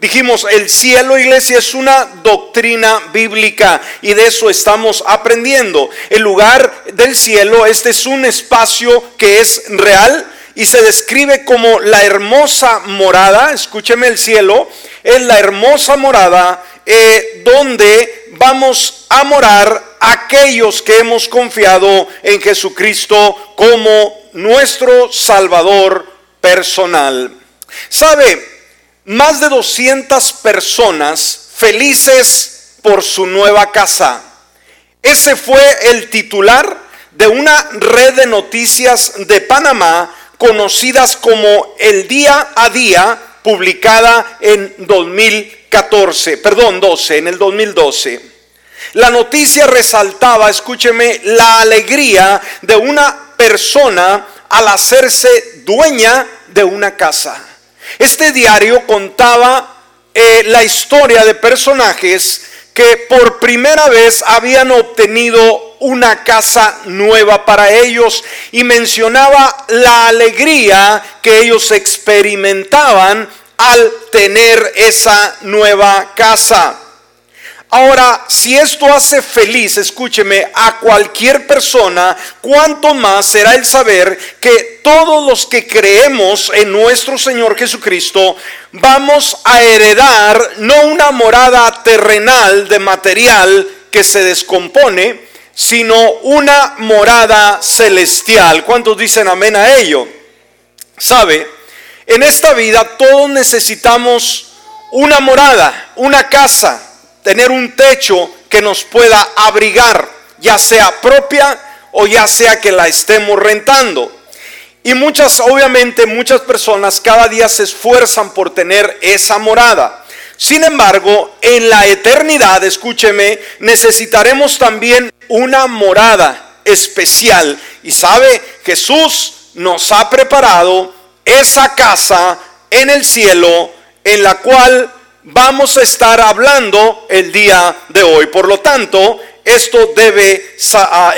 Dijimos, el cielo, iglesia, es una doctrina bíblica y de eso estamos aprendiendo. El lugar del cielo, este es un espacio que es real y se describe como la hermosa morada, escúcheme el cielo, es la hermosa morada eh, donde vamos a morar aquellos que hemos confiado en Jesucristo como nuestro Salvador personal. ¿Sabe? Más de 200 personas felices por su nueva casa. Ese fue el titular de una red de noticias de Panamá conocidas como El Día a Día, publicada en 2014, perdón, 12, en el 2012. La noticia resaltaba, escúcheme, la alegría de una persona al hacerse dueña de una casa. Este diario contaba eh, la historia de personajes que por primera vez habían obtenido una casa nueva para ellos y mencionaba la alegría que ellos experimentaban al tener esa nueva casa. Ahora, si esto hace feliz, escúcheme, a cualquier persona, cuánto más será el saber que todos los que creemos en nuestro Señor Jesucristo vamos a heredar no una morada terrenal de material que se descompone, sino una morada celestial. ¿Cuántos dicen amén a ello? ¿Sabe? En esta vida todos necesitamos una morada, una casa tener un techo que nos pueda abrigar, ya sea propia o ya sea que la estemos rentando. Y muchas, obviamente, muchas personas cada día se esfuerzan por tener esa morada. Sin embargo, en la eternidad, escúcheme, necesitaremos también una morada especial. Y sabe, Jesús nos ha preparado esa casa en el cielo en la cual vamos a estar hablando el día de hoy. Por lo tanto, esto debe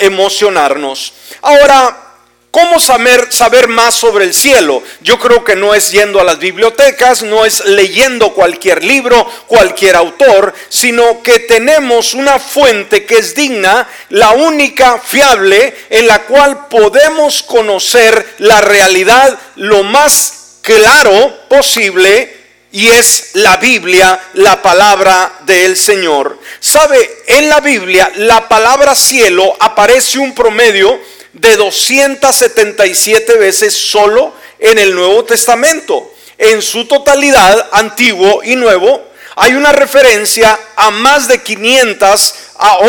emocionarnos. Ahora, ¿Cómo saber, saber, más sobre el cielo? Yo creo que no es yendo a las bibliotecas, no es leyendo cualquier libro, cualquier autor, sino que tenemos una fuente que es digna, la única fiable, en la cual podemos conocer la realidad lo más claro posible y es la Biblia, la palabra del Señor. ¿Sabe? En la Biblia la palabra cielo aparece un promedio de 277 veces solo en el Nuevo Testamento. En su totalidad, antiguo y nuevo, hay una referencia a más de 500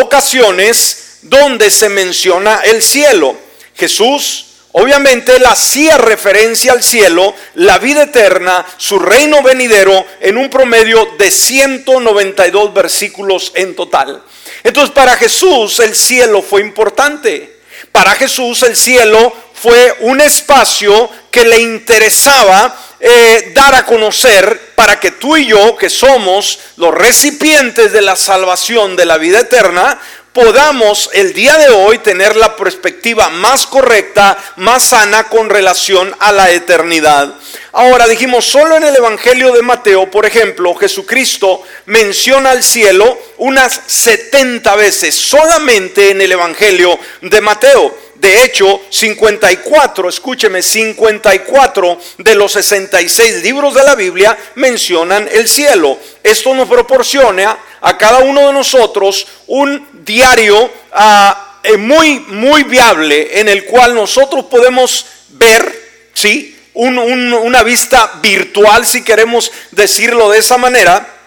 ocasiones donde se menciona el cielo. Jesús Obviamente él hacía referencia al cielo, la vida eterna, su reino venidero, en un promedio de 192 versículos en total. Entonces para Jesús el cielo fue importante. Para Jesús el cielo fue un espacio que le interesaba eh, dar a conocer para que tú y yo, que somos los recipientes de la salvación de la vida eterna, podamos el día de hoy tener la perspectiva más correcta, más sana con relación a la eternidad. Ahora dijimos, solo en el Evangelio de Mateo, por ejemplo, Jesucristo menciona al cielo unas 70 veces, solamente en el Evangelio de Mateo. De hecho, 54, escúcheme, 54 de los 66 libros de la Biblia mencionan el cielo. Esto nos proporciona a cada uno de nosotros un diario ah, eh, muy, muy viable en el cual nosotros podemos ver, ¿sí? una vista virtual, si queremos decirlo de esa manera,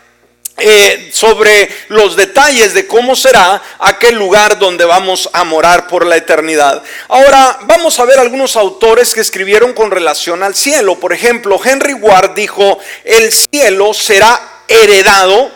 eh, sobre los detalles de cómo será aquel lugar donde vamos a morar por la eternidad. Ahora vamos a ver algunos autores que escribieron con relación al cielo. Por ejemplo, Henry Ward dijo, el cielo será heredado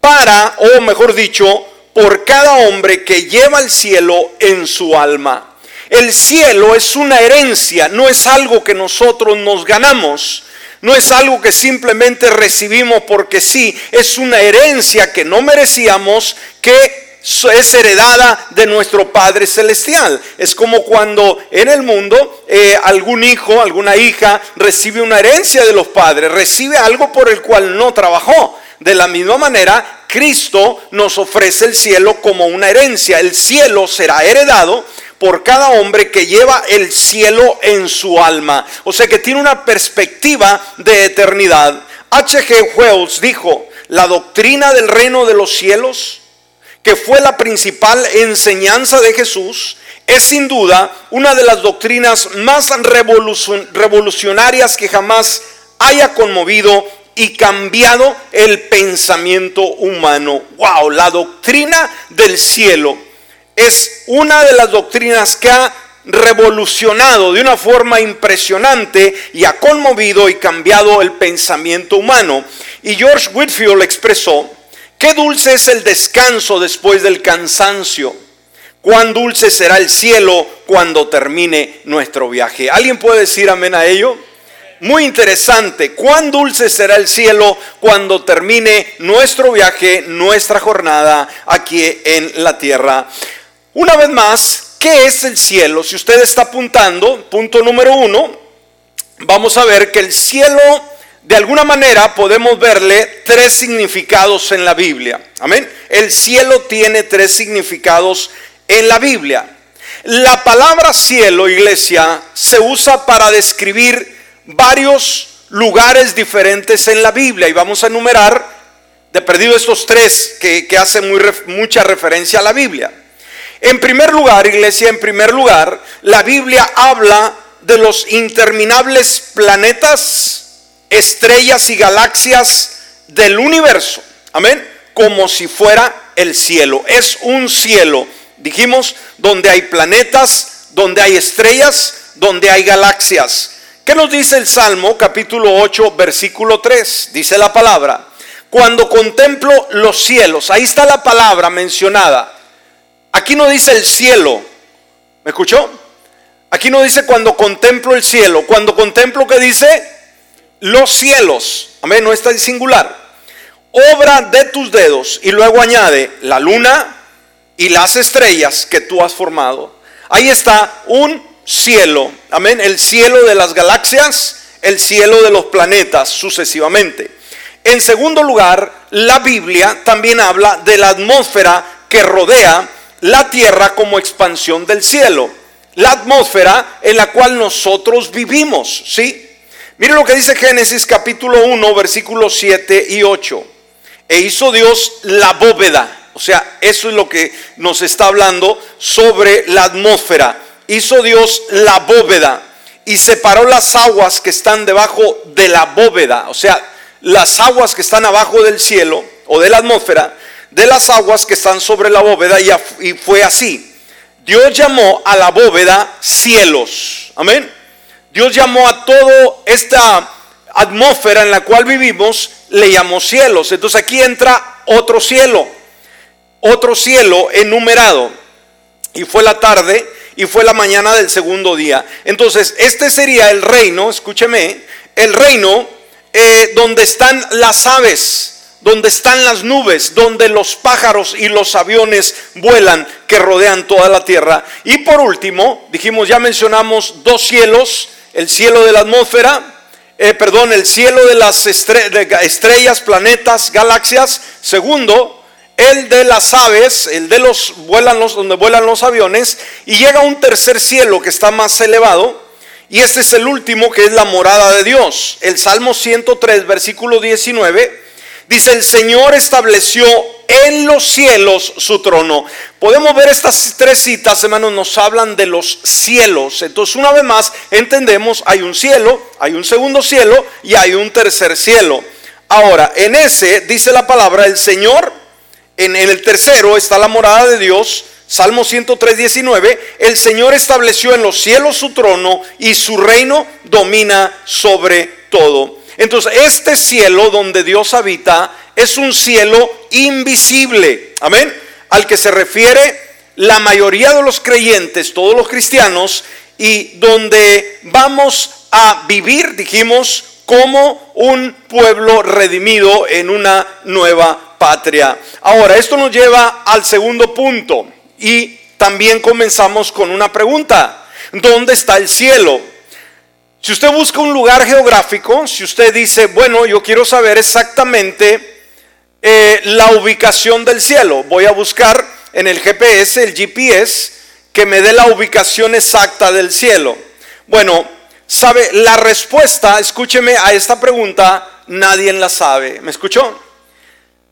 para, o mejor dicho, por cada hombre que lleva el cielo en su alma. El cielo es una herencia, no es algo que nosotros nos ganamos. No es algo que simplemente recibimos porque sí, es una herencia que no merecíamos, que es heredada de nuestro Padre Celestial. Es como cuando en el mundo eh, algún hijo, alguna hija recibe una herencia de los padres, recibe algo por el cual no trabajó. De la misma manera, Cristo nos ofrece el cielo como una herencia. El cielo será heredado por cada hombre que lleva el cielo en su alma. O sea que tiene una perspectiva de eternidad. H.G. Wells dijo, la doctrina del reino de los cielos, que fue la principal enseñanza de Jesús, es sin duda una de las doctrinas más revolucionarias que jamás haya conmovido y cambiado el pensamiento humano. Wow, la doctrina del cielo es una de las doctrinas que ha revolucionado de una forma impresionante y ha conmovido y cambiado el pensamiento humano. Y George Whitfield expresó, qué dulce es el descanso después del cansancio. Cuán dulce será el cielo cuando termine nuestro viaje. ¿Alguien puede decir amén a ello? Muy interesante. Cuán dulce será el cielo cuando termine nuestro viaje, nuestra jornada aquí en la tierra. Una vez más, ¿qué es el cielo? Si usted está apuntando, punto número uno, vamos a ver que el cielo, de alguna manera, podemos verle tres significados en la Biblia. Amén. El cielo tiene tres significados en la Biblia. La palabra cielo, iglesia, se usa para describir varios lugares diferentes en la Biblia y vamos a enumerar de perdido estos tres que, hacen muy, mucha referencia a la Biblia. En primer lugar, iglesia, en primer lugar, la Biblia habla de los interminables planetas, estrellas y galaxias del universo. Amén. Como si fuera el cielo. Es un cielo, dijimos, donde hay planetas, donde hay estrellas, donde hay galaxias. ¿Qué nos dice el Salmo capítulo 8, versículo 3? Dice la palabra, cuando contemplo los cielos, ahí está la palabra mencionada Aquí no dice el cielo. ¿Me escuchó? Aquí no dice cuando contemplo el cielo. Cuando contemplo, ¿qué dice? Los cielos. Amén, no está en singular. Obra de tus dedos. Y luego añade la luna y las estrellas que tú has formado. Ahí está un cielo. Amén. El cielo de las galaxias, el cielo de los planetas, sucesivamente. En segundo lugar, la Biblia también habla de la atmósfera que rodea la tierra como expansión del cielo, la atmósfera en la cual nosotros vivimos, ¿sí? Mire lo que dice Génesis capítulo 1, versículos 7 y 8. E hizo Dios la bóveda, o sea, eso es lo que nos está hablando sobre la atmósfera. Hizo Dios la bóveda y separó las aguas que están debajo de la bóveda, o sea, las aguas que están abajo del cielo o de la atmósfera de las aguas que están sobre la bóveda y, fue así. Dios llamó a la bóveda cielos. Amén. Dios llamó a toda esta atmósfera en la cual vivimos, le llamó cielos. Entonces aquí entra otro cielo, otro cielo enumerado. Y fue la tarde y fue la mañana del segundo día. Entonces, este sería el reino, escúcheme, el reino eh, donde están las aves donde están las nubes, donde los pájaros y los aviones vuelan que rodean toda la tierra. Y por último, dijimos, ya mencionamos dos cielos, el cielo de la atmósfera, eh, perdón, el cielo de las estrellas, planetas, galaxias. Segundo, el de las aves, el de los vuelan los donde vuelan los aviones y llega un tercer cielo que está más elevado y este es el último que es la morada de Dios. El Salmo 103 versículo 19 Dice, el Señor estableció en los cielos su trono. Podemos ver estas tres citas, hermanos, nos hablan de los cielos. Entonces, una vez más, entendemos, hay un cielo, hay un segundo cielo y hay un tercer cielo. Ahora, en ese, dice la palabra, el Señor, en, el tercero está la morada de Dios. Salmo 103, 19, el Señor estableció en los cielos su trono y su reino domina sobre todo. Entonces, este cielo donde Dios habita es un cielo invisible. Amén. Al que se refiere la mayoría de los creyentes, todos los cristianos, y donde vamos a vivir, dijimos, como un pueblo redimido en una nueva patria. Ahora, esto nos lleva al segundo punto y también comenzamos con una pregunta. ¿Dónde está el cielo? Si usted busca un lugar geográfico, si usted dice, bueno, yo quiero saber exactamente eh, la ubicación del cielo, voy a buscar en el GPS, el GPS, que me dé la ubicación exacta del cielo. Bueno, sabe, la respuesta, escúcheme a esta pregunta, nadie la sabe. ¿Me escuchó?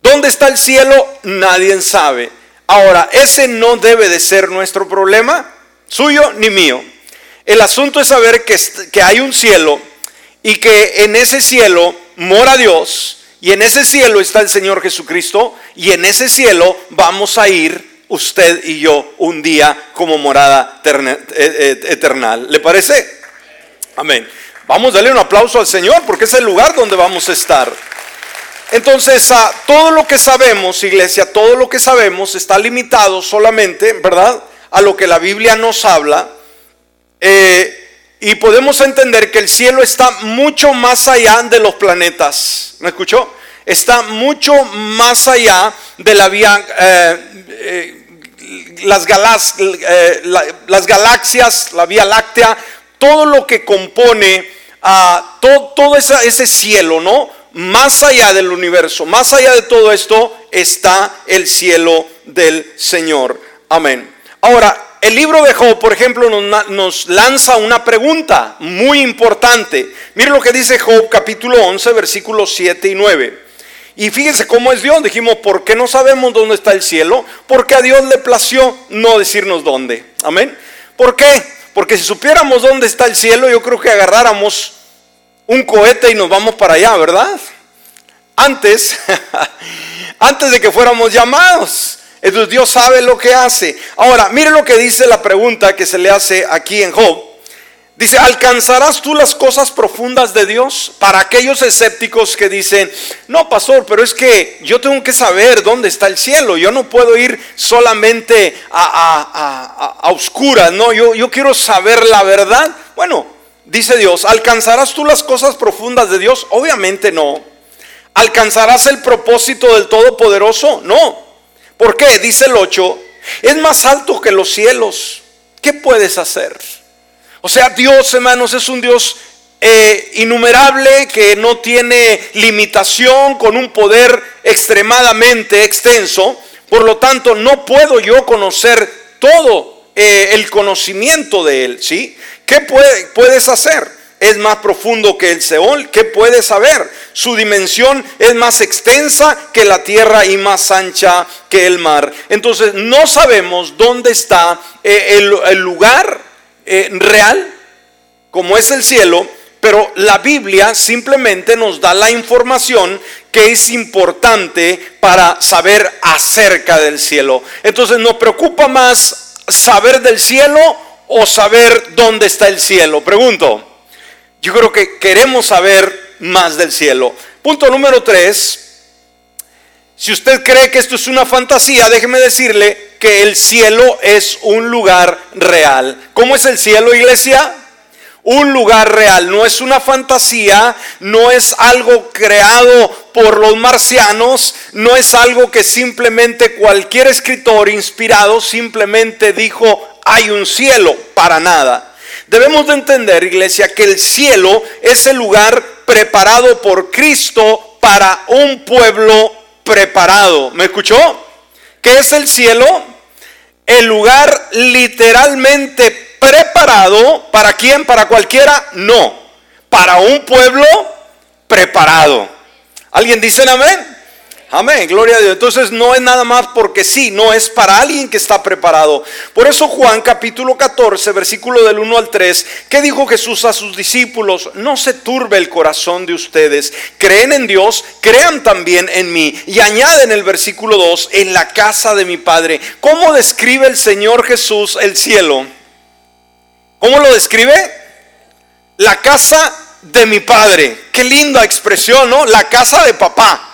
¿Dónde está el cielo? Nadie sabe. Ahora, ese no debe de ser nuestro problema, suyo ni mío. El asunto es saber que, que hay un cielo y que en ese cielo mora Dios y en ese cielo está el Señor Jesucristo y en ese cielo vamos a ir usted y yo un día como morada eterna. ¿Le parece? Amén. Vamos a darle un aplauso al Señor porque es el lugar donde vamos a estar. Entonces, a todo lo que sabemos, iglesia, todo lo que sabemos está limitado solamente, ¿verdad? A lo que la Biblia nos habla. Eh, y podemos entender que el cielo está mucho más allá de los planetas. ¿Me escuchó? Está mucho más allá de la vía, eh, eh, las, galaxias, la Vía Láctea, todo lo que compone a todo, todo ese cielo, ¿no? más allá del universo, más allá de todo esto, está el cielo del Señor. Amén. Ahora, el libro de Job, por ejemplo, nos, lanza una pregunta muy importante. Miren lo que dice Job capítulo 11, versículos 7 y 9. Y fíjense cómo es Dios. Dijimos, ¿por qué no sabemos dónde está el cielo? Porque a Dios le plació no decirnos dónde. Amén. ¿Por qué? Porque si supiéramos dónde está el cielo, yo creo que agarráramos un cohete y nos vamos para allá, ¿verdad? Antes, antes de que fuéramos llamados. Entonces Dios sabe lo que hace. Ahora, mire lo que dice la pregunta que se le hace aquí en Job. Dice, ¿alcanzarás tú las cosas profundas de Dios? Para aquellos escépticos que dicen, no, pastor, pero es que yo tengo que saber dónde está el cielo. Yo no puedo ir solamente a, a, oscuras, no, yo, yo quiero saber la verdad. Bueno, dice Dios, ¿alcanzarás tú las cosas profundas de Dios? Obviamente no. ¿Alcanzarás el propósito del Todopoderoso? No. ¿Por qué? Dice el 8, es más alto que los cielos. ¿Qué puedes hacer? O sea, Dios, hermanos, es un Dios eh, innumerable que no tiene limitación, con un poder extremadamente extenso. Por lo tanto, no puedo yo conocer todo eh, el conocimiento de Él, ¿sí? ¿Qué puedes hacer? Es más profundo que el Seol. ¿Qué puedes saber? Su dimensión es más extensa que la tierra y más ancha que el mar. Entonces no sabemos dónde está eh, el, lugar eh, real, como es el cielo, pero la Biblia simplemente nos da la información que es importante para saber acerca del cielo. Entonces nos preocupa más saber del cielo o saber dónde está el cielo? Pregunto. Yo creo que queremos saber más del cielo. Punto número tres. Si usted cree que esto es una fantasía, déjeme decirle que el cielo es un lugar real. ¿Cómo es el cielo, iglesia? Un lugar real, no es una fantasía, no es algo creado por los marcianos, no es algo que simplemente cualquier escritor inspirado simplemente dijo, hay un cielo, para nada. Debemos de entender, iglesia, que el cielo es el lugar preparado por Cristo para un pueblo preparado. ¿Me escuchó? ¿Qué es el cielo? El lugar literalmente preparado. ¿Para quién? ¿Para cualquiera? No. Para un pueblo preparado. ¿Alguien dice amén? Amén, gloria a Dios. Entonces no es nada más porque sí, no es para alguien que está preparado. Por eso Juan capítulo 14, versículo del 1 al 3, ¿qué dijo Jesús a sus discípulos? No se turbe el corazón de ustedes. Creen en Dios, crean también en mí. Y añaden el versículo 2, en la casa de mi Padre. ¿Cómo describe el Señor Jesús el cielo? ¿Cómo lo describe? La casa de mi Padre. Qué linda expresión, ¿no? La casa de papá.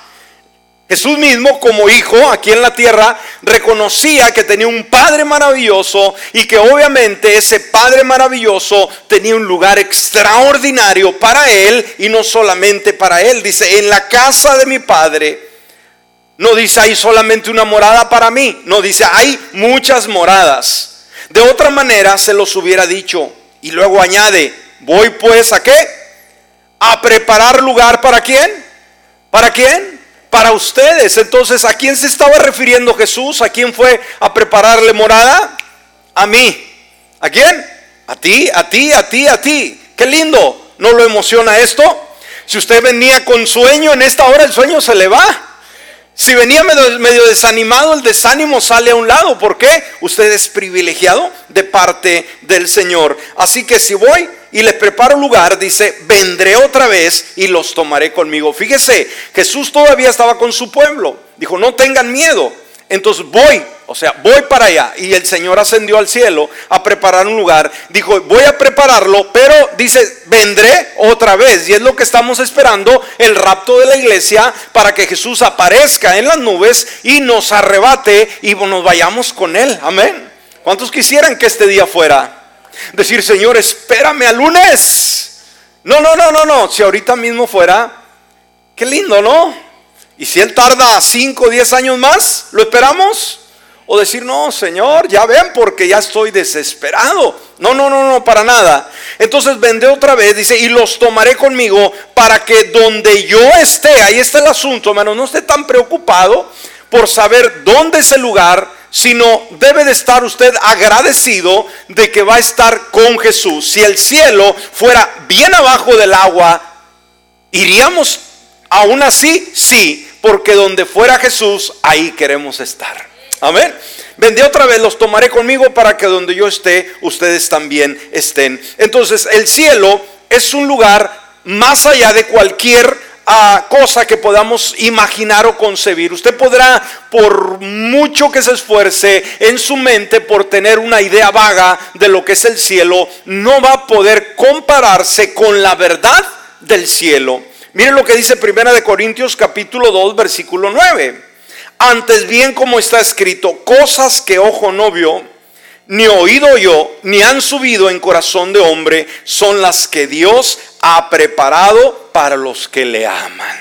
Jesús mismo como hijo aquí en la tierra reconocía que tenía un Padre maravilloso y que obviamente ese Padre maravilloso tenía un lugar extraordinario para él y no solamente para él. Dice, en la casa de mi Padre No dice hay solamente una morada para mí. No dice hay muchas moradas. De otra manera se los hubiera dicho. Y luego añade, voy pues a qué? A preparar lugar para quién? ¿Para quién? Para ustedes. Entonces, ¿a quién se estaba refiriendo Jesús? ¿A quién fue a prepararle morada? A mí. ¿A quién? A ti, a ti, a ti, a ti. Qué lindo. ¿No lo emociona esto? Si usted venía con sueño, en esta hora el sueño se le va. Si venía medio, desanimado, el desánimo sale a un lado. ¿Por qué? Usted es privilegiado de parte del Señor. Así que si voy y les preparo lugar, dice, vendré otra vez y los tomaré conmigo. Fíjese, Jesús todavía estaba con su pueblo. Dijo, no tengan miedo. Entonces voy, o sea, voy para allá. Y el Señor ascendió al cielo a preparar un lugar. Dijo, voy a prepararlo, pero dice, vendré otra vez. Y es lo que estamos esperando, el rapto de la iglesia, para que Jesús aparezca en las nubes y nos arrebate y nos vayamos con Él. Amén. ¿Cuántos quisieran que este día fuera? Decir, Señor, espérame al lunes. No, no, no, no, no. Si ahorita mismo fuera, qué lindo, ¿no? Y si Él tarda 5 o 10 años más, ¿lo esperamos? O decir, no, Señor, ya ven porque ya estoy desesperado. No, no, no, no, para nada. Entonces vendré otra vez, dice, y los tomaré conmigo para que donde yo esté, ahí está el asunto, hermano, no esté tan preocupado por saber dónde es el lugar, sino debe de estar usted agradecido de que va a estar con Jesús. Si el cielo fuera bien abajo del agua, iríamos aún así, sí, porque donde fuera Jesús, ahí queremos estar. Amén. Vendí otra vez, los tomaré conmigo para que donde yo esté, ustedes también estén. Entonces, el cielo es un lugar más allá de cualquier ah, cosa que podamos imaginar o concebir. Usted podrá, por mucho que se esfuerce en su mente por tener una idea vaga de lo que es el cielo, no va a poder compararse con la verdad del cielo. Miren lo que dice Primera de Corintios capítulo 2 versículo 9. Antes bien como está escrito, cosas que ojo no vio, ni oído yo, ni han subido en corazón de hombre, son las que Dios ha preparado para los que le aman.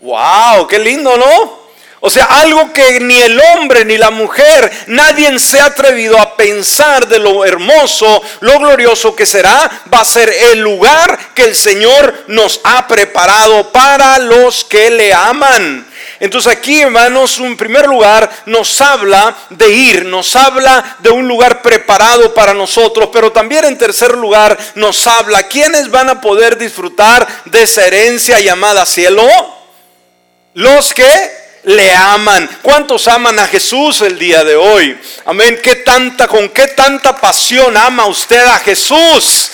Wow, qué lindo, ¿no? O sea, algo que ni el hombre ni la mujer, nadie se ha atrevido a pensar de lo hermoso, lo glorioso que será, va a ser el lugar que el Señor nos ha preparado para los que le aman. Entonces aquí, hermanos, en primer lugar nos habla de ir, nos habla de un lugar preparado para nosotros, pero también en tercer lugar nos habla quiénes van a poder disfrutar de esa herencia llamada cielo. Los que le aman. ¿Cuántos aman a Jesús el día de hoy? Amén. ¿Qué tanta, con qué tanta pasión ama usted a Jesús?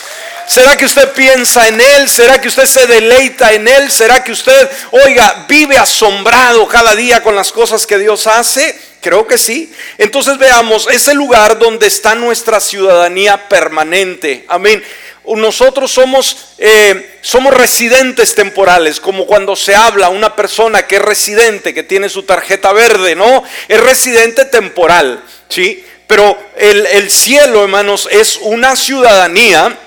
¿Será que usted piensa en Él? ¿Será que usted se deleita en Él? ¿Será que usted, oiga, vive asombrado cada día con las cosas que Dios hace? Creo que sí. Entonces veamos, es el lugar donde está nuestra ciudadanía permanente. Amén nosotros somos, eh, somos residentes temporales, como cuando se habla una persona que es residente, que tiene su tarjeta verde, ¿no? Es residente temporal, ¿sí? Pero el, el cielo, hermanos, es una ciudadanía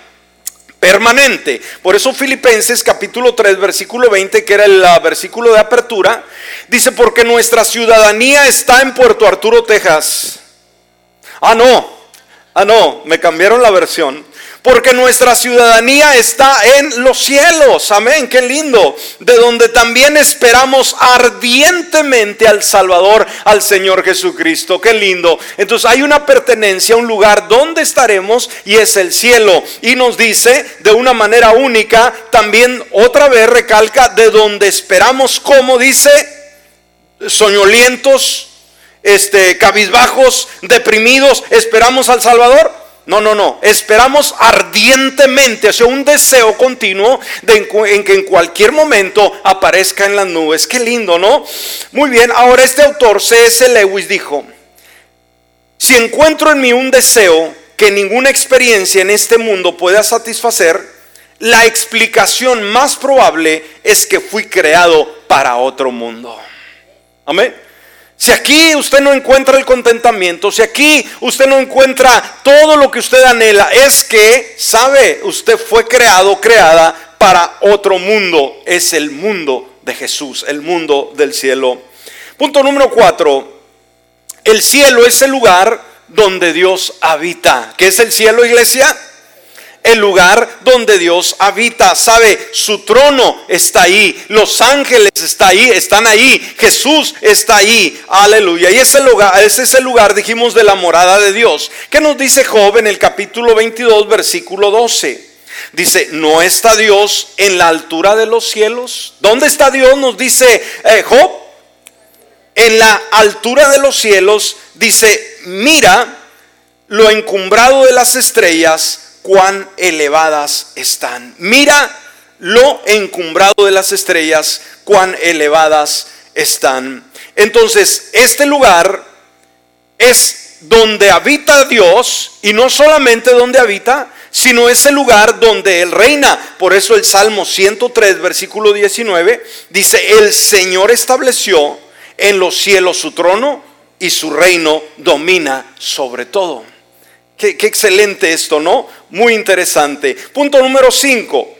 permanente. Por eso Filipenses capítulo 3, versículo 20, que era el versículo de apertura, dice, porque nuestra ciudadanía está en Puerto Arturo, Texas. Ah, no, ah, no, me cambiaron la versión porque nuestra ciudadanía está en los cielos. Amén, qué lindo. De donde también esperamos ardientemente al Salvador, al Señor Jesucristo. Qué lindo. Entonces hay una pertenencia, un lugar donde estaremos y es el cielo. Y nos dice de una manera única, también otra vez recalca, de donde esperamos, como dice, soñolientos, este, cabizbajos, deprimidos, esperamos al Salvador. No, no, no. Esperamos ardientemente, sea, un deseo continuo en, que en cualquier momento aparezca en las nubes. Qué lindo, ¿no? Muy bien, ahora este autor, C.S. Lewis, dijo, si encuentro en mí un deseo que ninguna experiencia en este mundo pueda satisfacer, la explicación más probable es que fui creado para otro mundo. Amén. Si aquí usted no encuentra el contentamiento, si aquí usted no encuentra todo lo que usted anhela, es que, sabe, usted fue creado, creada para otro mundo. Es el mundo de Jesús, el mundo del cielo. Punto número cuatro. El cielo es el lugar donde Dios habita. ¿Qué es el cielo, iglesia? El lugar donde Dios habita. Sabe, su trono está ahí, los ángeles está ahí, están ahí, Jesús está ahí. Aleluya. Y ese lugar, ese es el lugar, dijimos, de la morada de Dios. ¿Qué nos dice Job en el capítulo 22, versículo 12? Dice, ¿no está Dios en la altura de los cielos? ¿Dónde está Dios? Nos dice eh, Job. En la altura de los cielos dice, mira lo encumbrado de las estrellas cuán elevadas están. Mira lo encumbrado de las estrellas, cuán elevadas están. Entonces, este lugar es donde habita Dios y no solamente donde habita, sino es el lugar donde Él reina. Por eso el Salmo 103, versículo 19, dice, el Señor estableció en los cielos su trono y su reino domina sobre todo. Qué, excelente esto, ¿no? Muy interesante. Punto número 5.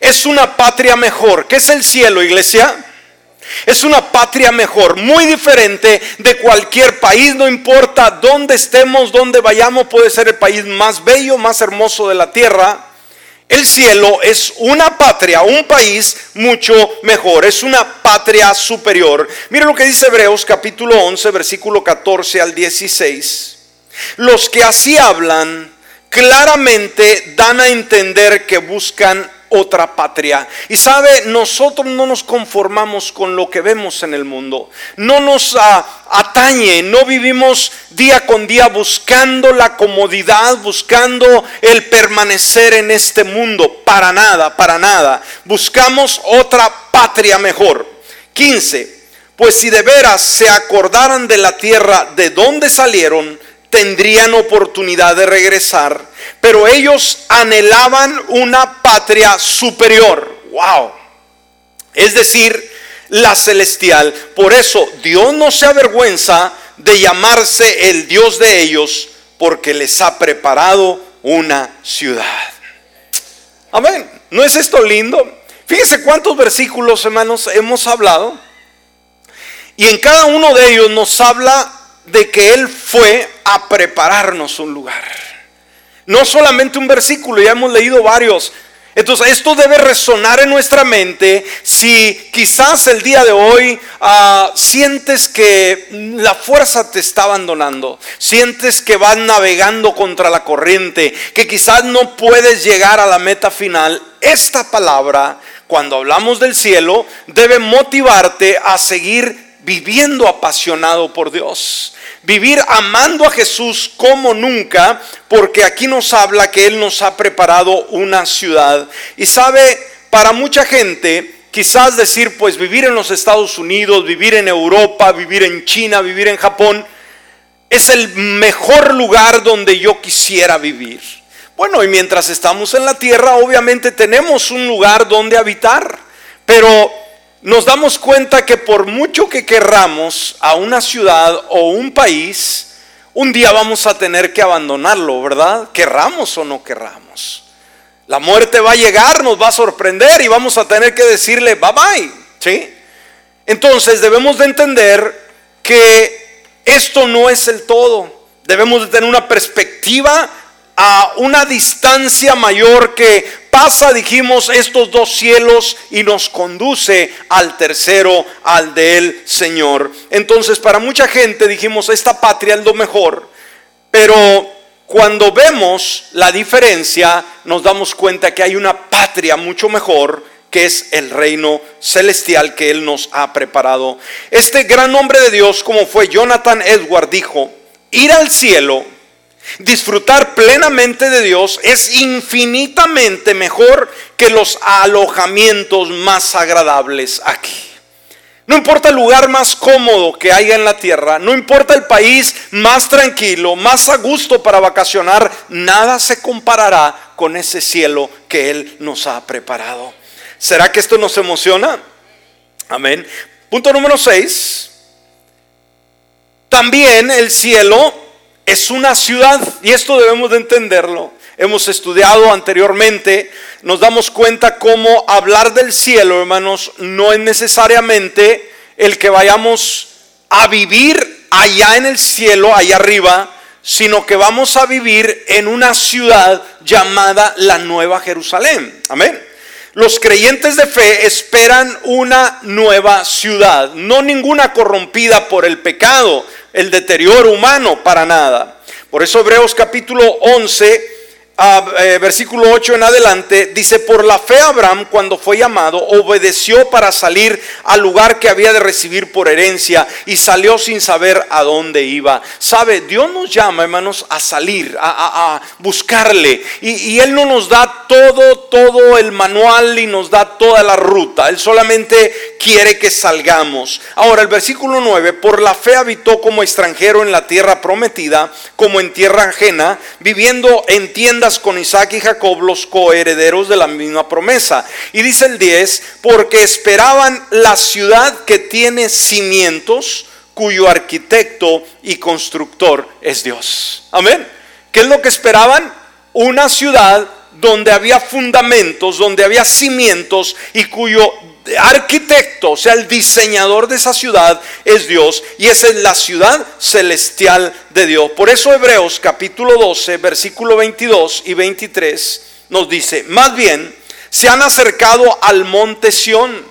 Es una patria mejor. ¿Qué es el cielo, iglesia? Es una patria mejor, muy diferente de cualquier país, no importa dónde estemos, dónde vayamos, puede ser el país más bello, más hermoso de la tierra. El cielo es una patria, un país mucho mejor, es una patria superior. Mira lo que dice Hebreos capítulo 11, versículo 14 al 16. Los que así hablan claramente dan a entender que buscan otra patria. Y sabe, nosotros no nos conformamos con lo que vemos en el mundo. No nos atañe, no vivimos día con día buscando la comodidad, buscando el permanecer en este mundo. Para nada, para nada. Buscamos otra patria mejor. 15. Pues si de veras se acordaran de la tierra de donde salieron, tendrían oportunidad de regresar, pero ellos anhelaban una patria superior. Wow. Es decir, la celestial. Por eso Dios no se avergüenza de llamarse el Dios de ellos, porque les ha preparado una ciudad. Amén. ¿No es esto lindo? Fíjense cuántos versículos, hermanos, hemos hablado. Y en cada uno de ellos nos habla de que Él fue a prepararnos un lugar. No solamente un versículo, ya hemos leído varios. Entonces esto debe resonar en nuestra mente si quizás el día de hoy ah, sientes que la fuerza te está abandonando, sientes que vas navegando contra la corriente, que quizás no puedes llegar a la meta final. Esta palabra, cuando hablamos del cielo, debe motivarte a seguir viviendo apasionado por Dios. Vivir amando a Jesús como nunca, porque aquí nos habla que Él nos ha preparado una ciudad. Y sabe, para mucha gente, quizás decir, pues vivir en los Estados Unidos, vivir en Europa, vivir en China, vivir en Japón, es el mejor lugar donde yo quisiera vivir. Bueno, y mientras estamos en la tierra, obviamente tenemos un lugar donde habitar, pero nos damos cuenta que por mucho que querramos a una ciudad o un país, un día vamos a tener que abandonarlo, ¿verdad? Querramos o no querramos. La muerte va a llegar, nos va a sorprender y vamos a tener que decirle bye bye, ¿sí? Entonces debemos de entender que esto no es el todo. Debemos de tener una perspectiva a una distancia mayor que pasa, dijimos, estos dos cielos y nos conduce al tercero, al del Señor. Entonces, para mucha gente dijimos, esta patria es lo mejor, pero cuando vemos la diferencia, nos damos cuenta que hay una patria mucho mejor que es el reino celestial que Él nos ha preparado. Este gran hombre de Dios, como fue Jonathan Edward, dijo, ir al cielo Disfrutar plenamente de Dios es infinitamente mejor que los alojamientos más agradables aquí. No importa el lugar más cómodo que haya en la tierra, no importa el país más tranquilo, más a gusto para vacacionar, nada se comparará con ese cielo que Él nos ha preparado. ¿Será que esto nos emociona? Amén. Punto número 6. También el cielo es una ciudad y esto debemos de entenderlo. Hemos estudiado anteriormente, nos damos cuenta cómo hablar del cielo, hermanos, no es necesariamente el que vayamos a vivir allá en el cielo, allá arriba, sino que vamos a vivir en una ciudad llamada la Nueva Jerusalén. Amén. Los creyentes de fe esperan una nueva ciudad, no ninguna corrompida por el pecado, el deterioro humano, para nada. Por eso Hebreos capítulo 11 eh, versículo 8 en adelante, dice, por la fe Abraham cuando fue llamado, obedeció para salir al lugar que había de recibir por herencia y salió sin saber a dónde iba. Sabe, Dios nos llama, hermanos, a salir, a, buscarle. Y, y Él no nos da todo, todo el manual y nos da toda la ruta. Él solamente quiere que salgamos. Ahora, el versículo 9, por la fe habitó como extranjero en la tierra prometida, como en tierra ajena, viviendo en tiendas con Isaac y Jacob, los coherederos de la misma promesa. Y dice el 10, porque esperaban la ciudad que tiene cimientos, cuyo arquitecto y constructor es Dios. Amén. ¿Qué es lo que esperaban? Una ciudad donde había fundamentos, donde había cimientos y cuyo arquitecto, o sea, el diseñador de esa ciudad es Dios y esa es la ciudad celestial de Dios. Por eso Hebreos capítulo 12, versículo 22 y 23 nos dice, más bien se han acercado al monte Sión,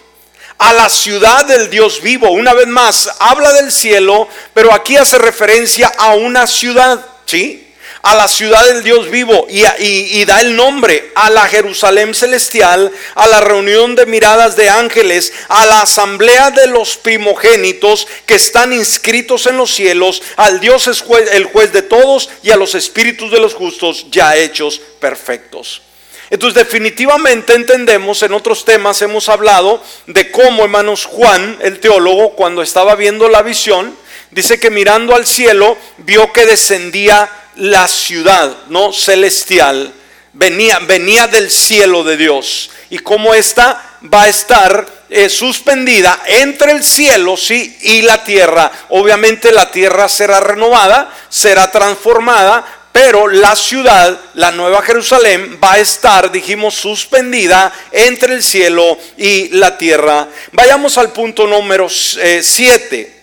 a la ciudad del Dios vivo. Una vez más, habla del cielo, pero aquí hace referencia a una ciudad, ¿sí? A la ciudad del Dios vivo y, da el nombre a la Jerusalén celestial, a la reunión de miradas de ángeles, a la asamblea de los primogénitos que están inscritos en los cielos, al Dios es el juez de todos y a los espíritus de los justos ya hechos perfectos. Entonces definitivamente entendemos, en otros temas hemos hablado de cómo, hermanos, Juan, el teólogo, cuando estaba viendo la visión, dice que mirando al cielo vio que descendía la ciudad, ¿no? Celestial, venía, venía del cielo de Dios. Y como esta va a estar eh, suspendida entre el cielo, sí, y la tierra. Obviamente la tierra será renovada, será transformada, pero la ciudad, la nueva Jerusalén, va a estar, dijimos, suspendida entre el cielo y la tierra. Vayamos al punto número 7. Eh,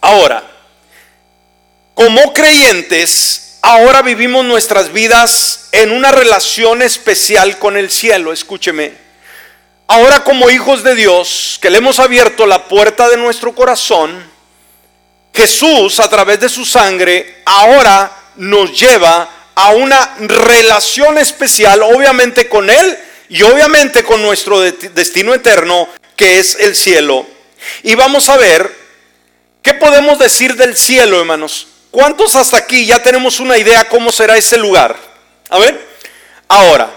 Ahora, como creyentes, ahora vivimos nuestras vidas en una relación especial con el cielo. Escúcheme. Ahora como hijos de Dios, que le hemos abierto la puerta de nuestro corazón, Jesús a través de su sangre ahora nos lleva a una relación especial, obviamente con Él y obviamente con nuestro destino eterno, que es el cielo. Y vamos a ver, ¿qué podemos decir del cielo, hermanos? ¿Cuántos hasta aquí ya tenemos una idea cómo será ese lugar? A ver. Ahora,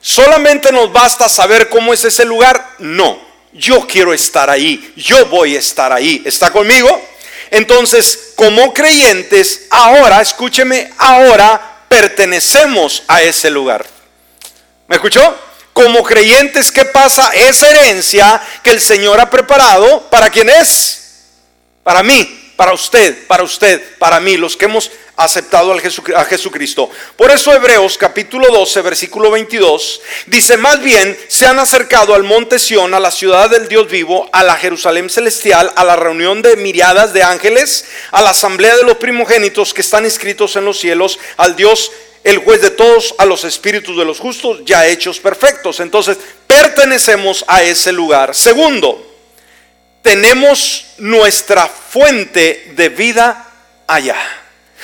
¿solamente nos basta saber cómo es ese lugar? No. Yo quiero estar ahí. Yo voy a estar ahí. ¿Está conmigo? Entonces, como creyentes, ahora, escúcheme, ahora pertenecemos a ese lugar. ¿Me escuchó? Como creyentes, ¿qué pasa? Esa herencia que el Señor ha preparado, ¿para quién es? Para mí para usted, para usted, para mí, los que hemos aceptado a Jesucristo. Por eso Hebreos capítulo 12, versículo 22, dice, más bien se han acercado al monte Sión, a la ciudad del Dios vivo, a la Jerusalén celestial, a la reunión de miriadas de ángeles, a la asamblea de los primogénitos que están inscritos en los cielos, al Dios el juez de todos, a los espíritus de los justos ya hechos perfectos. Entonces, pertenecemos a ese lugar. Segundo, tenemos nuestra fuente de vida allá.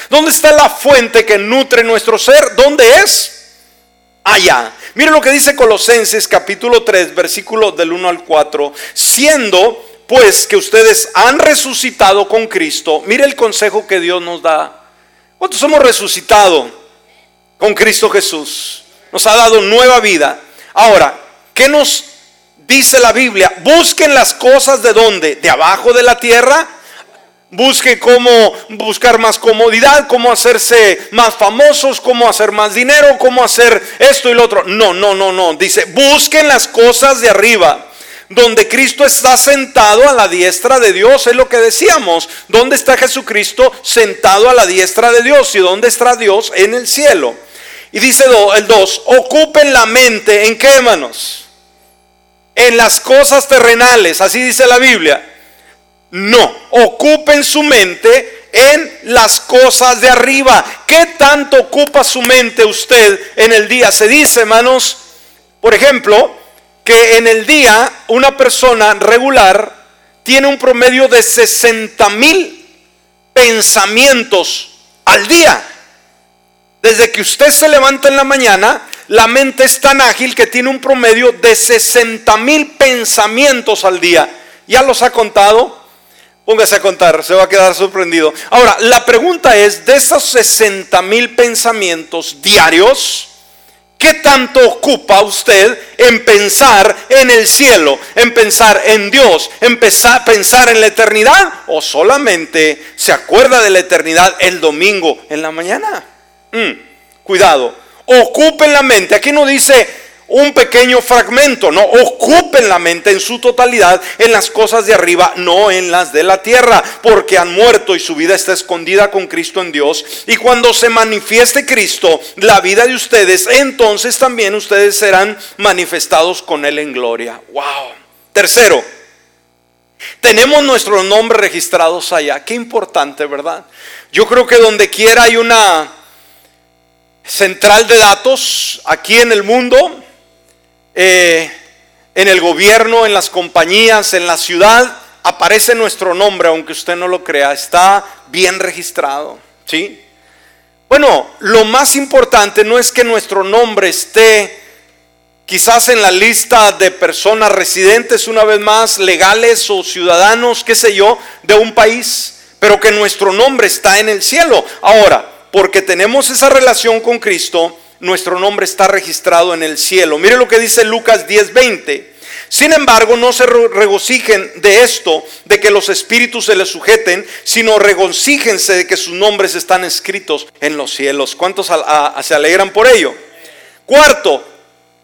¿Dónde está la fuente que nutre nuestro ser? ¿Dónde es? Allá. Mire lo que dice Colosenses capítulo 3, versículo del 1 al 4. Siendo pues que ustedes han resucitado con Cristo, mire el consejo que Dios nos da. ¿Cuántos hemos resucitado con Cristo Jesús? Nos ha dado nueva vida. Ahora, ¿qué nos dice la Biblia, busquen las cosas de dónde, de abajo de la tierra. Busquen cómo buscar más comodidad, cómo hacerse más famosos, cómo hacer más dinero, cómo hacer esto y lo otro. No, no, no, no. Dice, busquen las cosas de arriba donde Cristo está sentado a la diestra de Dios, es lo que decíamos. ¿Dónde está Jesucristo sentado a la diestra de Dios? ¿Y dónde está Dios? En el cielo. Y dice el 2, ocupen la mente en qué, manos? En las cosas terrenales, así dice la Biblia. No, ocupen su mente en las cosas de arriba. ¿Qué tanto ocupa su mente usted en el día? Se dice, hermanos, por ejemplo, que en el día una persona regular tiene un promedio de 60 mil pensamientos al día. Desde que usted se levanta en la mañana, la mente es tan ágil que tiene un promedio de 60 mil pensamientos al día. ¿Ya los ha contado? Póngase a contar, se va a quedar sorprendido. Ahora, la pregunta es, de esos 60 mil pensamientos diarios, ¿qué tanto ocupa usted en pensar en el cielo, en pensar en Dios, en pensar en la eternidad? ¿O solamente se acuerda de la eternidad el domingo en la mañana? Mm, cuidado, ocupen la mente. Aquí no dice un pequeño fragmento, no, ocupen la mente en su totalidad en las cosas de arriba, no en las de la tierra, porque han muerto y su vida está escondida con Cristo en Dios. Y cuando se manifieste Cristo, la vida de ustedes, entonces también ustedes serán manifestados con Él en gloria. Wow. Tercero, tenemos nuestros nombres registrados allá. Qué importante, ¿verdad? Yo creo que donde quiera hay una central de datos aquí en el mundo, eh, en el gobierno, en las compañías, en la ciudad, aparece nuestro nombre, aunque usted no lo crea, está bien registrado, ¿sí? Bueno, lo más importante no es que nuestro nombre esté quizás en la lista de personas residentes, una vez más, legales o ciudadanos, qué sé yo, de un país, pero que nuestro nombre está en el cielo. Ahora, porque tenemos esa relación con Cristo, nuestro nombre está registrado en el cielo. Mire lo que dice Lucas 10:20. Sin embargo, no se regocijen de esto, de que los espíritus se les sujeten, sino regocíjense de que sus nombres están escritos en los cielos. ¿Cuántos se alegran por ello? Cuarto,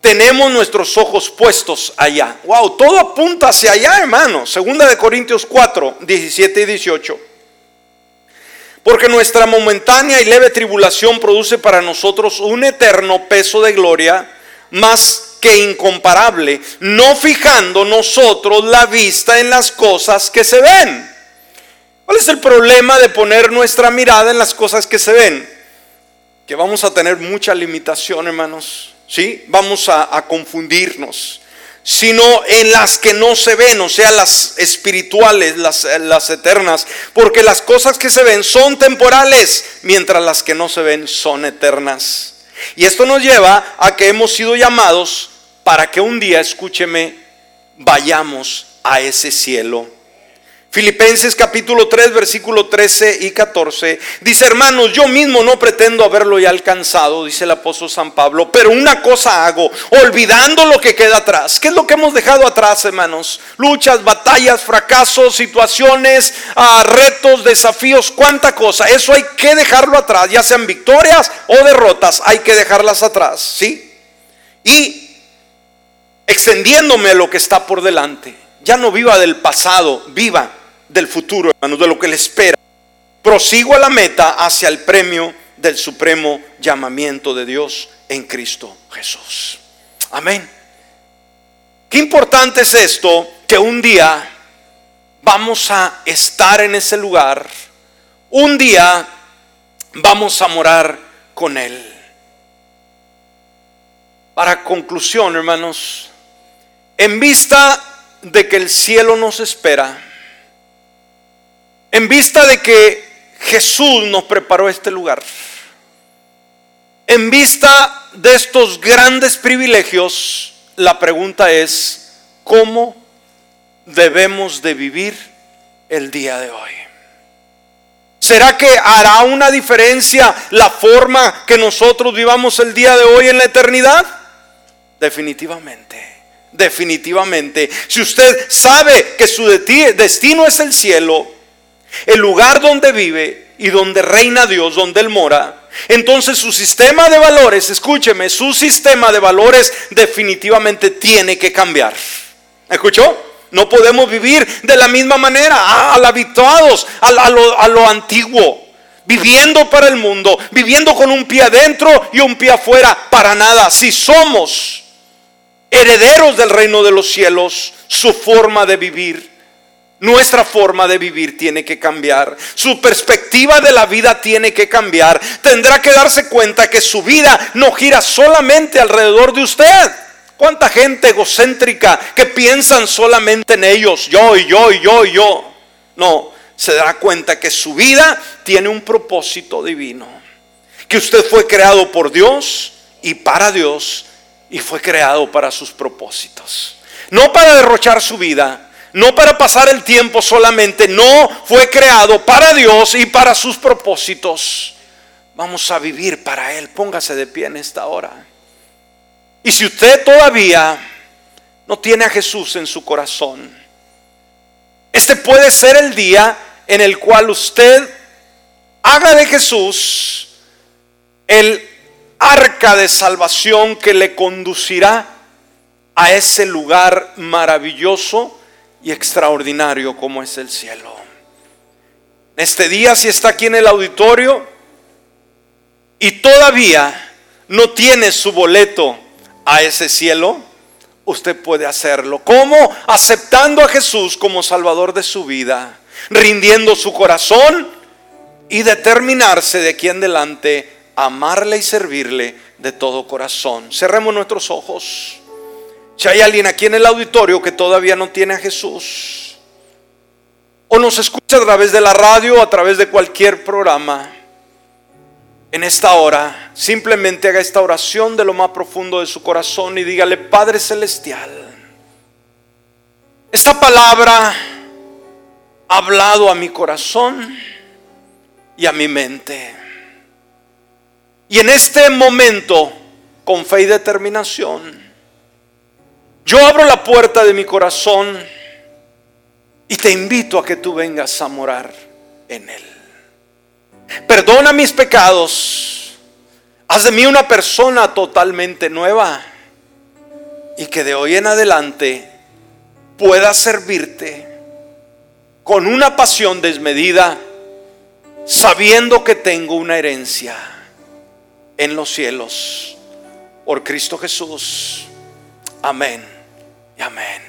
tenemos nuestros ojos puestos allá. Wow, todo apunta hacia allá, hermano. Segunda de Corintios 4, 17 y 18. Porque nuestra momentánea y leve tribulación produce para nosotros un eterno peso de gloria más que incomparable, no fijando nosotros la vista en las cosas que se ven. ¿Cuál es el problema de poner nuestra mirada en las cosas que se ven? Que vamos a tener mucha limitación, hermanos. ¿Sí? Vamos a, a confundirnos sino en las que no se ven, o sea, las espirituales, las, las, eternas, porque las cosas que se ven son temporales, mientras las que no se ven son eternas. Y esto nos lleva a que hemos sido llamados para que un día, escúcheme, vayamos a ese cielo Filipenses capítulo 3, versículo 13 y 14. Dice, hermanos, yo mismo no pretendo haberlo ya alcanzado, dice el apóstol San Pablo, pero una cosa hago, olvidando lo que queda atrás. ¿Qué es lo que hemos dejado atrás, hermanos? Luchas, batallas, fracasos, situaciones, ah, retos, desafíos, cuánta cosa. Eso hay que dejarlo atrás, ya sean victorias o derrotas, hay que dejarlas atrás, ¿sí? Y extendiéndome a lo que está por delante. Ya no viva del pasado, viva del futuro, hermanos, de lo que le espera. Prosigo a la meta hacia el premio del supremo llamamiento de Dios en Cristo Jesús. Amén. Qué importante es esto que un día vamos a estar en ese lugar. Un día vamos a morar con Él. Para conclusión, hermanos, en vista de que el cielo nos espera, en vista de que Jesús nos preparó este lugar, en vista de estos grandes privilegios, la pregunta es, ¿cómo debemos de vivir el día de hoy? ¿Será que hará una diferencia la forma que nosotros vivamos el día de hoy en la eternidad? Definitivamente, definitivamente. Si usted sabe que su destino es el cielo, el lugar donde vive y donde reina Dios, donde Él mora, entonces su sistema de valores, escúcheme, su sistema de valores definitivamente tiene que cambiar. ¿Escuchó? No podemos vivir de la misma manera, al habituados, a, lo, a lo antiguo viviendo para el mundo, viviendo con un pie adentro y un pie afuera, para nada. Si somos herederos del reino de los cielos, su forma de vivir Nuestra forma de vivir tiene que cambiar. Su perspectiva de la vida tiene que cambiar. Tendrá que darse cuenta que su vida no gira solamente alrededor de usted. ¿Cuánta gente egocéntrica que piensan solamente en ellos? Yo y yo y yo y yo. No, se dará cuenta que su vida tiene un propósito divino. Que usted fue creado por Dios y para Dios y fue creado para sus propósitos. No para derrochar su vida, no para pasar el tiempo solamente, no fue creado para Dios y para sus propósitos. Vamos a vivir para Él. Póngase de pie en esta hora. Y si usted todavía no tiene a Jesús en su corazón, este puede ser el día en el cual usted haga de Jesús el arca de salvación que le conducirá a ese lugar maravilloso y extraordinario como es el cielo. Este día, si está aquí en el auditorio y todavía no tiene su boleto a ese cielo, usted puede hacerlo. ¿Cómo? Aceptando a Jesús como Salvador de su vida, rindiendo su corazón y determinarse de aquí en adelante amarle y servirle de todo corazón. Cerremos nuestros ojos. Si hay alguien aquí en el auditorio que todavía no tiene a Jesús, o nos escucha a través de la radio o a través de cualquier programa, en esta hora, simplemente haga esta oración de lo más profundo de su corazón y dígale, Padre Celestial, esta palabra ha hablado a mi corazón y a mi mente. Y en este momento, con fe y determinación, yo abro la puerta de mi corazón y te invito a que tú vengas a morar en él. Perdona mis pecados. Haz de mí una persona totalmente nueva y que de hoy en adelante pueda servirte con una pasión desmedida, sabiendo que tengo una herencia en los cielos por Cristo Jesús. Amén amén.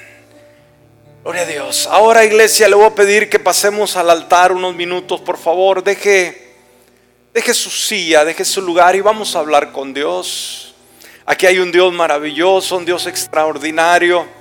Gloria a Dios. Ahora iglesia le voy a pedir que pasemos al altar unos minutos, por favor. Deje, deje su silla, deje su lugar y vamos a hablar con Dios. Aquí hay un Dios maravilloso, un Dios extraordinario.